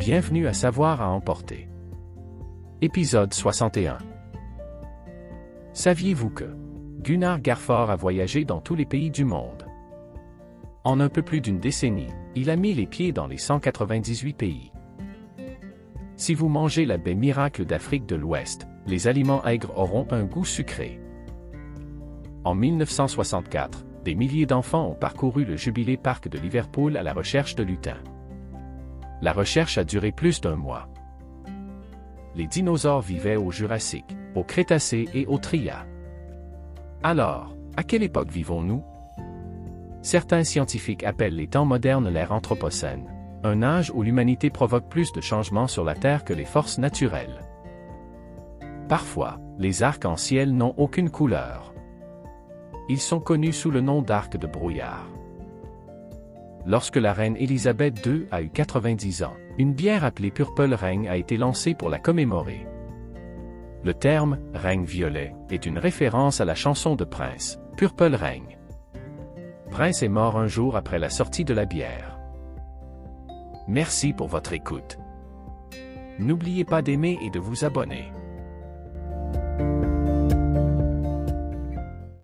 Bienvenue à Savoir à emporter. Épisode 61. Saviez-vous que Gunnar Garfort a voyagé dans tous les pays du monde? En un peu plus d'une décennie, il a mis les pieds dans les 198 pays. Si vous mangez la baie miracle d'Afrique de l'Ouest, les aliments aigres auront un goût sucré. En 1964, des milliers d'enfants ont parcouru le Jubilé Parc de Liverpool à la recherche de lutins. La recherche a duré plus d'un mois. Les dinosaures vivaient au Jurassique, au Crétacé et au Trias. Alors, à quelle époque vivons-nous? Certains scientifiques appellent les temps modernes l'ère anthropocène, un âge où l'humanité provoque plus de changements sur la Terre que les forces naturelles. Parfois, les arcs-en-ciel n'ont aucune couleur. Ils sont connus sous le nom d'arc de brouillard. Lorsque la reine Élisabeth II a eu 90 ans, une bière appelée Purple Rain a été lancée pour la commémorer. Le terme « règne violet » est une référence à la chanson de Prince, Purple Rain. Prince est mort un jour après la sortie de la bière. Merci pour votre écoute. N'oubliez pas d'aimer et de vous abonner.